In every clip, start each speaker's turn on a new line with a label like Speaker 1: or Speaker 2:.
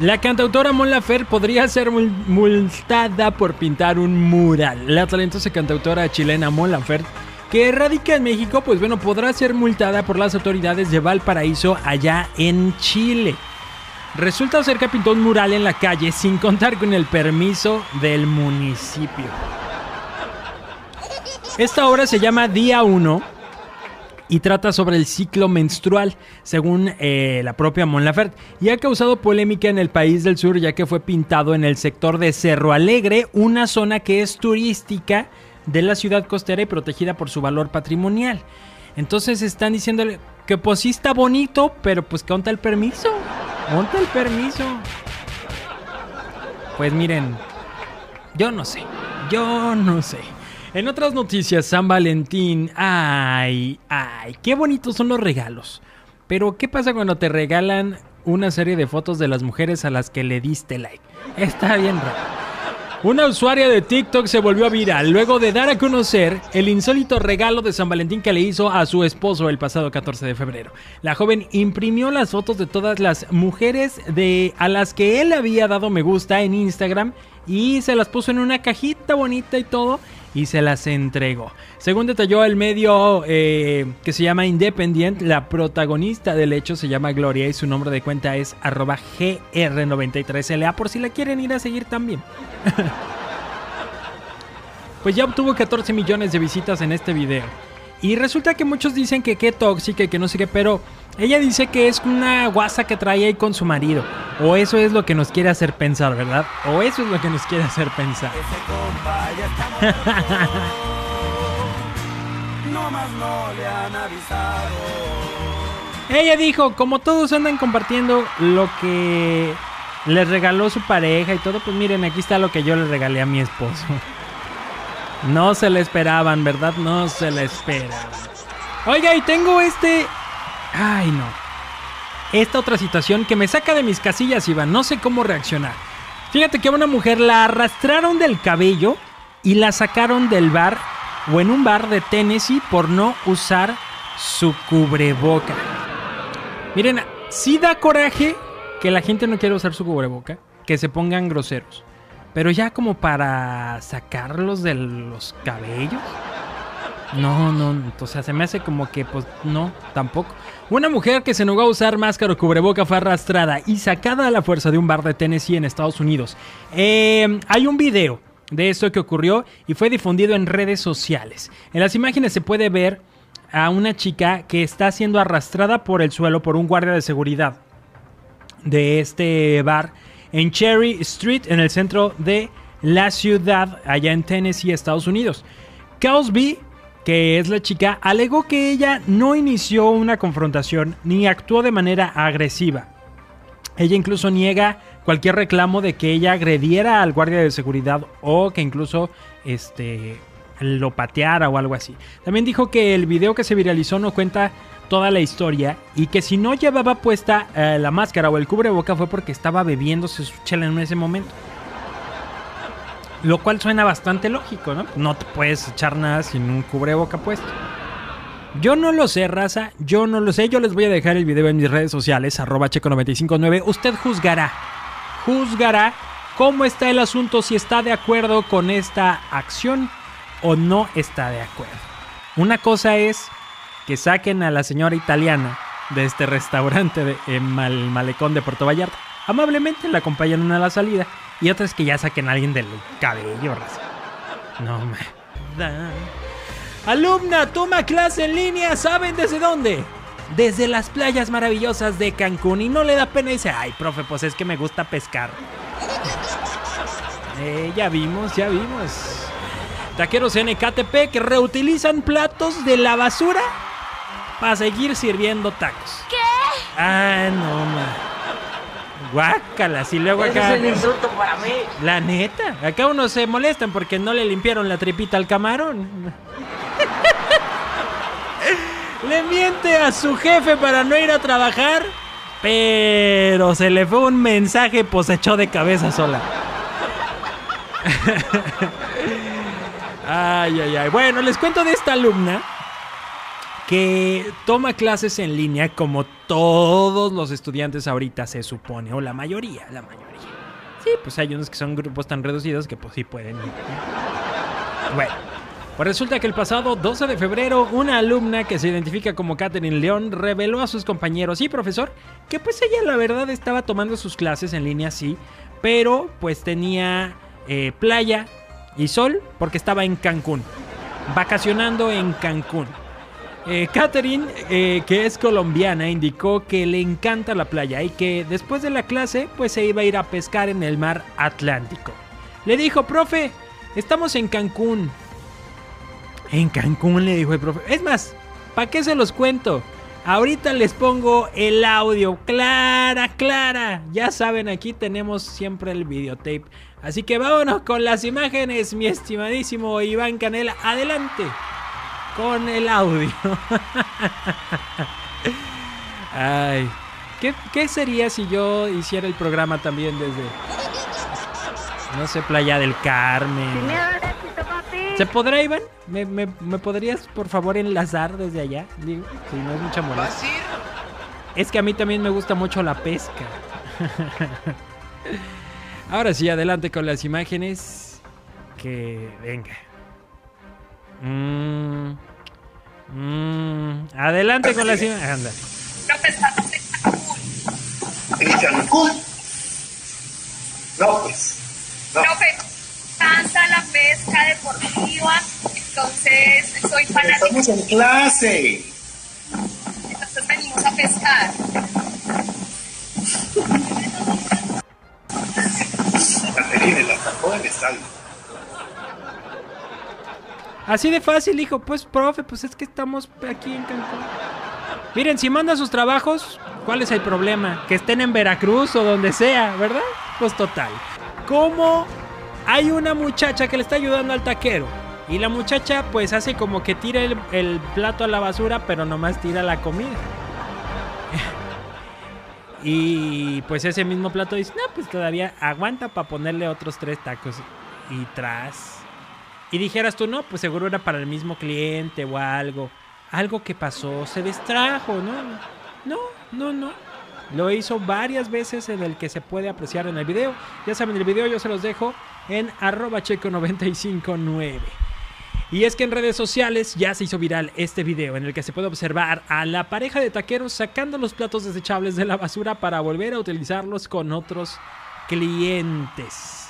Speaker 1: La cantautora Mon Lafer podría ser multada por pintar un mural. La talentosa cantautora chilena Mon Laferte, que radica en México, pues bueno, podrá ser multada por las autoridades de Valparaíso allá en Chile. Resulta ser que pintó un mural en la calle sin contar con el permiso del municipio. Esta obra se llama Día 1 y trata sobre el ciclo menstrual, según eh, la propia Mon Laferte, y ha causado polémica en el país del sur ya que fue pintado en el sector de Cerro Alegre, una zona que es turística de la ciudad costera y protegida por su valor patrimonial. Entonces están diciéndole que pues sí está bonito, pero pues que el permiso. ¿Dónde el permiso? Pues miren, yo no sé, yo no sé. En otras noticias, San Valentín. Ay, ay, qué bonitos son los regalos. Pero, ¿qué pasa cuando te regalan una serie de fotos de las mujeres a las que le diste like? Está bien raro. Una usuaria de TikTok se volvió viral luego de dar a conocer el insólito regalo de San Valentín que le hizo a su esposo el pasado 14 de febrero. La joven imprimió las fotos de todas las mujeres de a las que él había dado me gusta en Instagram y se las puso en una cajita bonita y todo y se las entregó. Según detalló el medio eh, que se llama Independent, la protagonista del hecho se llama Gloria y su nombre de cuenta es arroba gr93la por si la quieren ir a seguir también. pues ya obtuvo 14 millones de visitas en este video. Y resulta que muchos dicen que qué tóxica y que no sé qué, pero ella dice que es una guasa que trae ahí con su marido. O eso es lo que nos quiere hacer pensar, ¿verdad? O eso es lo que nos quiere hacer pensar. Ella dijo, como todos andan compartiendo lo que les regaló su pareja y todo, pues miren, aquí está lo que yo le regalé a mi esposo. No se le esperaban, ¿verdad? No se le esperaban. Oiga, y tengo este... Ay, no. Esta otra situación que me saca de mis casillas, Iván. No sé cómo reaccionar. Fíjate que a una mujer la arrastraron del cabello y la sacaron del bar o en un bar de Tennessee por no usar su cubreboca. Miren, sí da coraje que la gente no quiera usar su cubreboca, que se pongan groseros. Pero ya como para sacarlos de los cabellos. No, no, o sea, se me hace como que, pues, no, tampoco. Una mujer que se negó a usar máscara o cubreboca fue arrastrada y sacada a la fuerza de un bar de Tennessee en Estados Unidos. Eh, hay un video de esto que ocurrió y fue difundido en redes sociales. En las imágenes se puede ver a una chica que está siendo arrastrada por el suelo por un guardia de seguridad de este bar en Cherry Street, en el centro de la ciudad, allá en Tennessee, Estados Unidos. Cosby, que es la chica, alegó que ella no inició una confrontación ni actuó de manera agresiva. Ella incluso niega cualquier reclamo de que ella agrediera al guardia de seguridad o que incluso este lo pateara o algo así. También dijo que el video que se viralizó no cuenta toda la historia y que si no llevaba puesta eh, la máscara o el cubreboca fue porque estaba bebiéndose su chela en ese momento. Lo cual suena bastante lógico, ¿no? No te puedes echar nada sin un cubreboca puesto. Yo no lo sé, raza. Yo no lo sé. Yo les voy a dejar el video en mis redes sociales, arroba checo959. Usted juzgará. Juzgará cómo está el asunto, si está de acuerdo con esta acción o no está de acuerdo. Una cosa es que saquen a la señora italiana de este restaurante de, en Mal, Malecón de Puerto Vallarta. Amablemente la acompañan a la salida. Y otra es que ya saquen a alguien del cabello, raza. No me. Alumna, toma clase en línea, ¿saben desde dónde? Desde las playas maravillosas de Cancún. Y no le da pena y dice, ay, profe, pues es que me gusta pescar. Eh, ya vimos, ya vimos. Taqueros NKTP que reutilizan platos de la basura para seguir sirviendo tacos.
Speaker 2: ¿Qué?
Speaker 1: Ah, no, ma. Guácalas. Y luego acá.
Speaker 3: es un insulto para mí.
Speaker 1: La neta. Acá unos se molestan porque no le limpiaron la tripita al camarón. le miente a su jefe para no ir a trabajar. Pero se le fue un mensaje, pues echó de cabeza sola. ay, ay, ay. Bueno, les cuento de esta alumna que toma clases en línea como todos los estudiantes ahorita se supone, o la mayoría, la mayoría. Sí, pues hay unos que son grupos tan reducidos que pues sí pueden ir. Bueno, pues resulta que el pasado 12 de febrero una alumna que se identifica como Catherine León reveló a sus compañeros y profesor que pues ella la verdad estaba tomando sus clases en línea sí, pero pues tenía eh, playa y sol porque estaba en Cancún, vacacionando en Cancún. Eh, Catherine, eh, que es colombiana, indicó que le encanta la playa y que después de la clase pues se iba a ir a pescar en el mar Atlántico. Le dijo, profe, estamos en Cancún. En Cancún le dijo el profe. Es más, ¿para qué se los cuento? Ahorita les pongo el audio. Clara, clara. Ya saben, aquí tenemos siempre el videotape. Así que vámonos con las imágenes, mi estimadísimo Iván Canela. Adelante con el audio. Ay, ¿qué, sería si yo hiciera el programa también desde, no sé, Playa del Carmen? ¿Se podrá, Iván? ¿Me, me, podrías, por favor, enlazar desde allá? Digo, si no es mucha molestia. Es que a mí también me gusta mucho la pesca. Ahora sí, adelante con las imágenes. Que venga. Mmm. Mmm. Adelante con la imágenes. Anda.
Speaker 2: ¿En Cancún? No, pues. No.
Speaker 3: cansa la pesca deportiva, entonces soy fanático.
Speaker 2: Estamos en clase.
Speaker 3: Entonces venimos a pescar.
Speaker 2: Caterina, la sacó del estadio.
Speaker 1: Así de fácil, hijo. Pues, profe, pues es que estamos aquí en Cancún. Miren, si manda sus trabajos, ¿cuál es el problema? Que estén en Veracruz o donde sea, ¿verdad? Pues total. ¿Cómo hay una muchacha que le está ayudando al taquero? Y la muchacha pues hace como que tira el, el plato a la basura, pero nomás tira la comida. y pues ese mismo plato dice, no, pues todavía aguanta para ponerle otros tres tacos. Y tras y dijeras tú, no, pues seguro era para el mismo cliente o algo. Algo que pasó, se distrajo, ¿no? No, no, no. Lo hizo varias veces en el que se puede apreciar en el video. Ya saben, el video yo se los dejo en arroba checo959. Y es que en redes sociales ya se hizo viral este video en el que se puede observar a la pareja de taqueros sacando los platos desechables de la basura para volver a utilizarlos con otros clientes.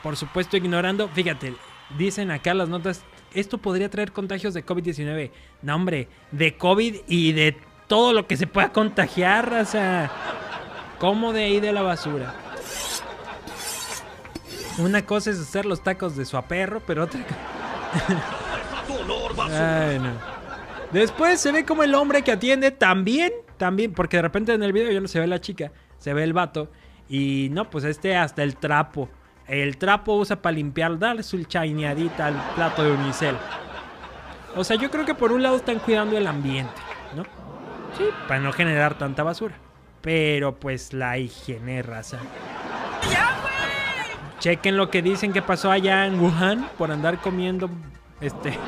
Speaker 1: Por supuesto, ignorando, fíjate, dicen acá las notas, esto podría traer contagios de COVID-19. No, hombre, de COVID y de todo lo que se pueda contagiar, o sea, como de ahí de la basura. Una cosa es hacer los tacos de su aperro, pero otra no. Después se ve como el hombre que atiende también, también, porque de repente en el video ya no se ve la chica, se ve el vato. Y no, pues este hasta el trapo. El trapo usa para limpiar, darle su chaineadita al plato de unicel. O sea, yo creo que por un lado están cuidando el ambiente, ¿no? Sí, para no generar tanta basura. Pero pues la higiene, raza. Chequen lo que dicen que pasó allá en Wuhan por andar comiendo este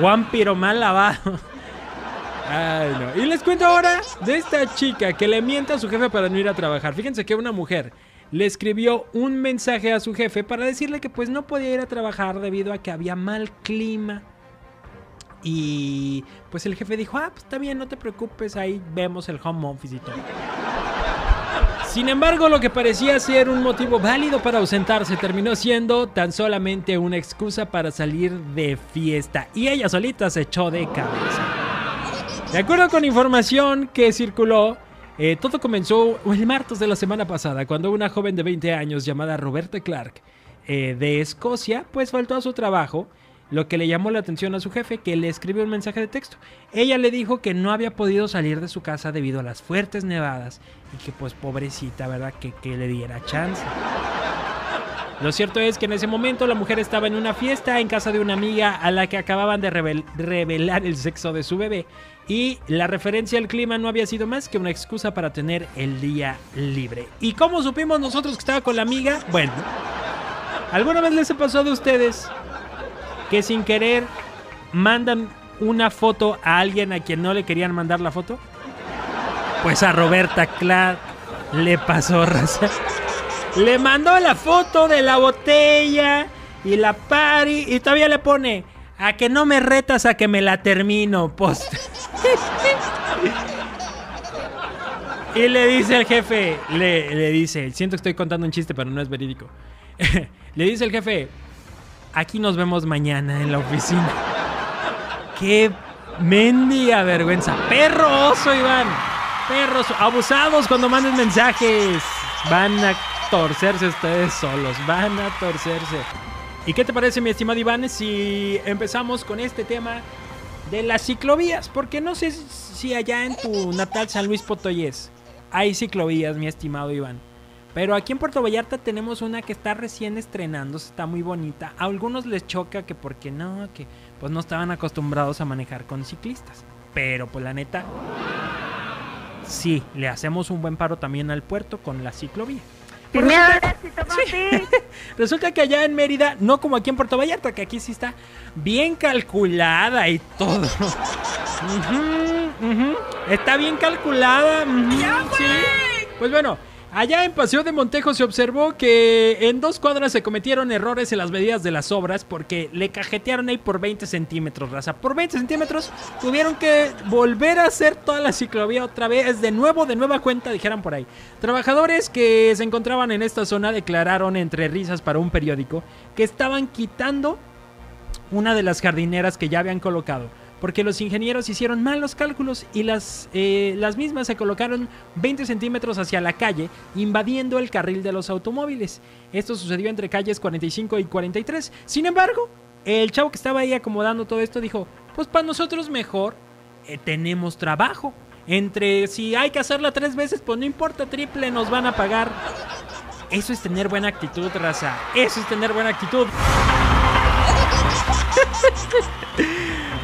Speaker 1: vampiro mal lavado. Ay, no. Y les cuento ahora de esta chica que le miente a su jefe para no ir a trabajar. Fíjense que una mujer le escribió un mensaje a su jefe para decirle que pues no podía ir a trabajar debido a que había mal clima. Y pues el jefe dijo, ah, pues está bien, no te preocupes, ahí vemos el home office y todo. Sin embargo, lo que parecía ser un motivo válido para ausentarse terminó siendo tan solamente una excusa para salir de fiesta. Y ella solita se echó de cabeza. De acuerdo con información que circuló, eh, todo comenzó el martes de la semana pasada, cuando una joven de 20 años llamada Roberta Clark eh, de Escocia, pues faltó a su trabajo, lo que le llamó la atención a su jefe, que le escribió un mensaje de texto. Ella le dijo que no había podido salir de su casa debido a las fuertes nevadas y que pues pobrecita, ¿verdad? Que, que le diera chance. Lo cierto es que en ese momento la mujer estaba en una fiesta en casa de una amiga a la que acababan de revelar el sexo de su bebé y la referencia al clima no había sido más que una excusa para tener el día libre. ¿Y cómo supimos nosotros que estaba con la amiga? Bueno, ¿alguna vez les ha pasado a ustedes que sin querer mandan una foto a alguien a quien no le querían mandar la foto? Pues a Roberta Clark le pasó raza. Le mandó la foto de la botella y la pari y todavía le pone a que no me retas a que me la termino, post. y le dice el jefe, le, le dice, siento que estoy contando un chiste, pero no es verídico. le dice el jefe, aquí nos vemos mañana en la oficina. Qué mendiga vergüenza. Perro oso, Iván. Perros abusados cuando manden mensajes. Van a torcerse ustedes solos. Van a torcerse. ¿Y qué te parece, mi estimado Iván, si empezamos con este tema de las ciclovías? Porque no sé si allá en tu natal San Luis Potoyes hay ciclovías, mi estimado Iván. Pero aquí en Puerto Vallarta tenemos una que está recién estrenándose, está muy bonita. A algunos les choca que porque no, que pues no estaban acostumbrados a manejar con ciclistas. Pero pues la neta, sí, le hacemos un buen paro también al puerto con la ciclovía.
Speaker 4: Sin
Speaker 1: Pues
Speaker 4: miedo
Speaker 1: resulta-
Speaker 4: al éxito, papi.
Speaker 1: Resulta que allá en Mérida, no como aquí en Puerto Vallarta, que aquí sí está bien calculada y todo. Está bien calculada. sí. Pues bueno, allá en Paseo de Montejo se observó que en dos cuadras se cometieron errores en las medidas de las obras porque le cajetearon ahí por 20 centímetros, raza. Por 20 centímetros tuvieron que volver a hacer toda la ciclovía otra vez, de nuevo, de nueva cuenta, dijeran por ahí. Trabajadores que se encontraban en esta zona declararon entre risas para un periódico que estaban quitando una de las jardineras que ya habían colocado. Porque los ingenieros hicieron mal los cálculos y las, eh, las mismas se colocaron 20 centímetros hacia la calle, invadiendo el carril de los automóviles. Esto sucedió entre calles 45 y 43. Sin embargo, el chavo que estaba ahí acomodando todo esto dijo, pues para nosotros mejor, eh, tenemos trabajo. Entre si hay que hacerla tres veces, pues no importa, triple nos van a pagar. Eso es tener buena actitud, raza. Eso es tener buena actitud.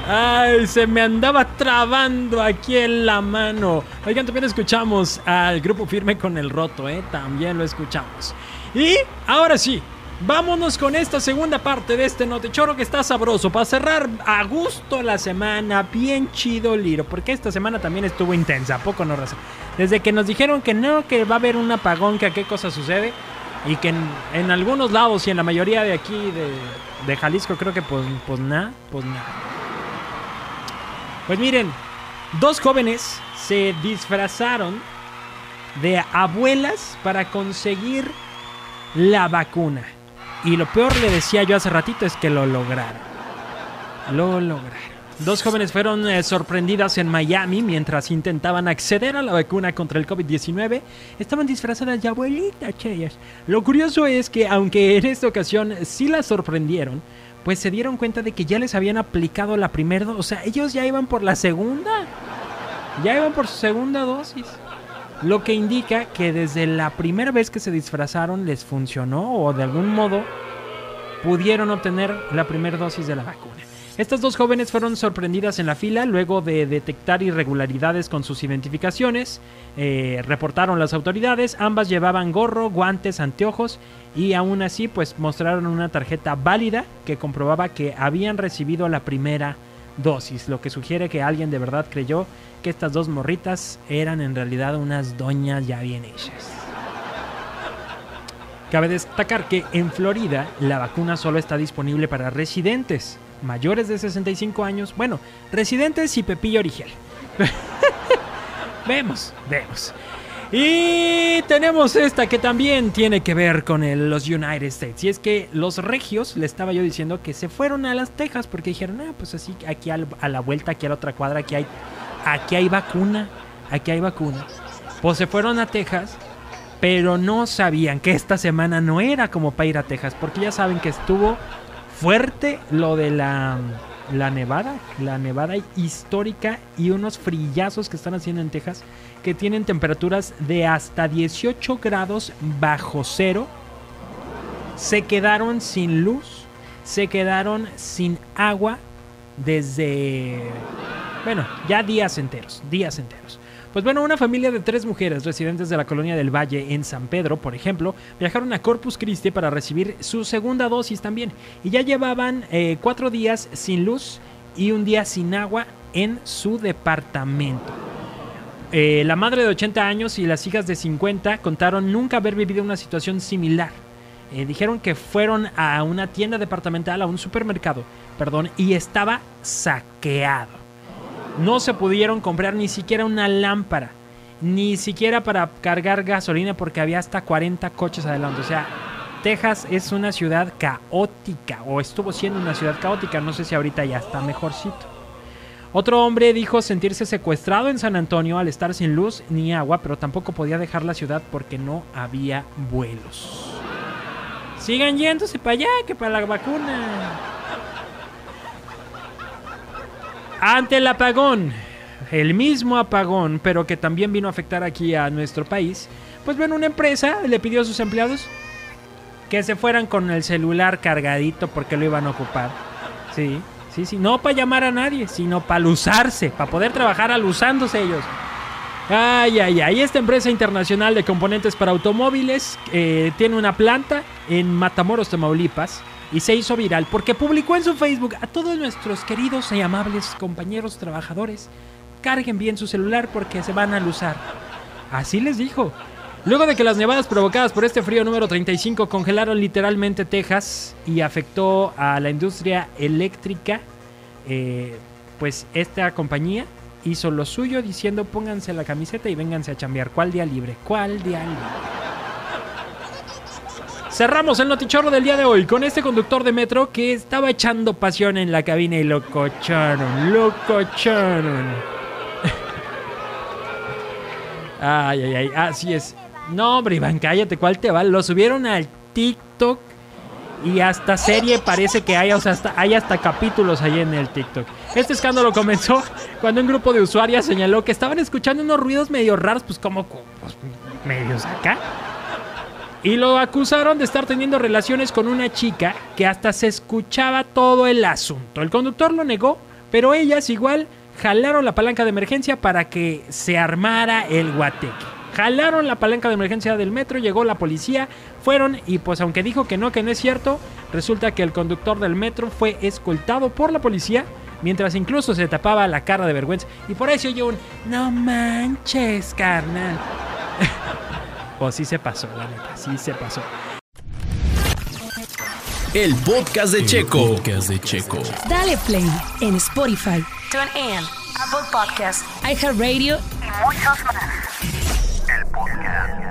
Speaker 1: Ay, se me andaba trabando aquí en la mano. Oigan, también escuchamos al grupo firme con el roto, ¿eh? También lo escuchamos. Y ahora sí, vámonos con esta segunda parte de este notechoro que está sabroso. Para cerrar a gusto la semana, bien chido, Liro. Porque esta semana también estuvo intensa, ¿a poco no, raza? Desde que nos dijeron que no, que va a haber un apagón, que a qué cosa sucede. Y que en, en algunos lados y en la mayoría de aquí de, de Jalisco creo que pues, pues nada, pues nada. Pues miren, dos jóvenes se disfrazaron de abuelas para conseguir la vacuna. Y lo peor, le decía yo hace ratito, es que lo lograron. Lo lograron. Dos jóvenes fueron eh, sorprendidas en Miami mientras intentaban acceder a la vacuna contra el COVID-19. Estaban disfrazadas de abuelitas, cheyas. Lo curioso es que, aunque en esta ocasión sí las sorprendieron, pues se dieron cuenta de que ya les habían aplicado la primera dosis. O sea, ellos ya iban por la segunda. Ya iban por su segunda dosis. Lo que indica que desde la primera vez que se disfrazaron les funcionó o de algún modo pudieron obtener la primera dosis de la vacuna. Estas dos jóvenes fueron sorprendidas en la fila luego de detectar irregularidades con sus identificaciones. Eh, reportaron las autoridades. Ambas llevaban gorro, guantes, anteojos y aún así pues mostraron una tarjeta válida que comprobaba que habían recibido la primera dosis, lo que sugiere que alguien de verdad creyó que estas dos morritas eran en realidad unas doñas ya bien hechas. Cabe destacar que en Florida la vacuna solo está disponible para residentes mayores de 65 años. Bueno, residentes y Pepillo Origel. vemos, vemos. Y tenemos esta que también tiene que ver con los United States. Y es que los regios, le estaba yo diciendo que se fueron a las Texas porque dijeron, ah, pues así, aquí a la vuelta, aquí a la otra cuadra, aquí hay, aquí hay vacuna, aquí hay vacuna. Pues se fueron a Texas, pero no sabían que esta semana no era como para ir a Texas, porque ya saben que estuvo fuerte lo de la, la nevada, la nevada histórica y unos frillazos que están haciendo en Texas que tienen temperaturas de hasta 18 grados bajo cero. Se quedaron sin luz, se quedaron sin agua desde, bueno, ya días enteros, días enteros. Pues bueno, una familia de tres mujeres residentes de la colonia del Valle en San Pedro, por ejemplo, viajaron a Corpus Christi para recibir su segunda dosis también. Y ya llevaban eh, cuatro días sin luz y un día sin agua en su departamento. Eh, la madre de 80 años y las hijas de 50 contaron nunca haber vivido una situación similar. Eh, dijeron que fueron a una tienda departamental, a un supermercado, perdón, y estaba saqueado. No se pudieron comprar ni siquiera una lámpara, ni siquiera para cargar gasolina porque había hasta 40 coches adelante. O sea, Texas es una ciudad caótica, o estuvo siendo una ciudad caótica, no sé si ahorita ya está mejorcito. Otro hombre dijo sentirse secuestrado en San Antonio al estar sin luz ni agua, pero tampoco podía dejar la ciudad porque no había vuelos. Sigan yéndose para allá, que para la vacuna. Ante el apagón, el mismo apagón, pero que también vino a afectar aquí a nuestro país, pues bueno, una empresa le pidió a sus empleados que se fueran con el celular cargadito porque lo iban a ocupar. Sí, sí, sí, no para llamar a nadie, sino para usarse, para poder trabajar alusándose ellos. Ay, ay, ay. Esta empresa internacional de componentes para automóviles eh, tiene una planta en Matamoros, Tamaulipas. Y se hizo viral porque publicó en su Facebook a todos nuestros queridos y amables compañeros trabajadores. Carguen bien su celular porque se van a usar. Así les dijo. Luego de que las nevadas provocadas por este frío número 35 congelaron literalmente Texas y afectó a la industria eléctrica, eh, pues esta compañía hizo lo suyo diciendo pónganse la camiseta y vénganse a chambear. ¿Cuál día libre? ¿Cuál día libre? Cerramos el notichorro del día de hoy con este conductor de metro que estaba echando pasión en la cabina y lo cocharon, lo cocharon. Ay, ay, ay, así es. No, hombre, Iván, cállate, ¿cuál te va? Lo subieron al TikTok y hasta serie parece que hay, o sea, hasta, hay hasta capítulos ahí en el TikTok. Este escándalo comenzó cuando un grupo de usuarias señaló que estaban escuchando unos ruidos medio raros, pues como pues, medios acá. Y lo acusaron de estar teniendo relaciones con una chica que hasta se escuchaba todo el asunto. El conductor lo negó, pero ellas igual jalaron la palanca de emergencia para que se armara el guateque. Jalaron la palanca de emergencia del metro, llegó la policía, fueron y pues aunque dijo que no, que no es cierto, resulta que el conductor del metro fue escoltado por la policía, mientras incluso se tapaba la cara de vergüenza. Y por eso yo un, no manches, carnal. Pues sí se pasó, la neta, sí se pasó.
Speaker 4: El podcast de Checo, El
Speaker 5: Podcast de Checo.
Speaker 6: Dale play en Spotify.
Speaker 3: Tune in. Apple Podcasts.
Speaker 6: iHeartRadio.
Speaker 3: Y muchos más. El podcast.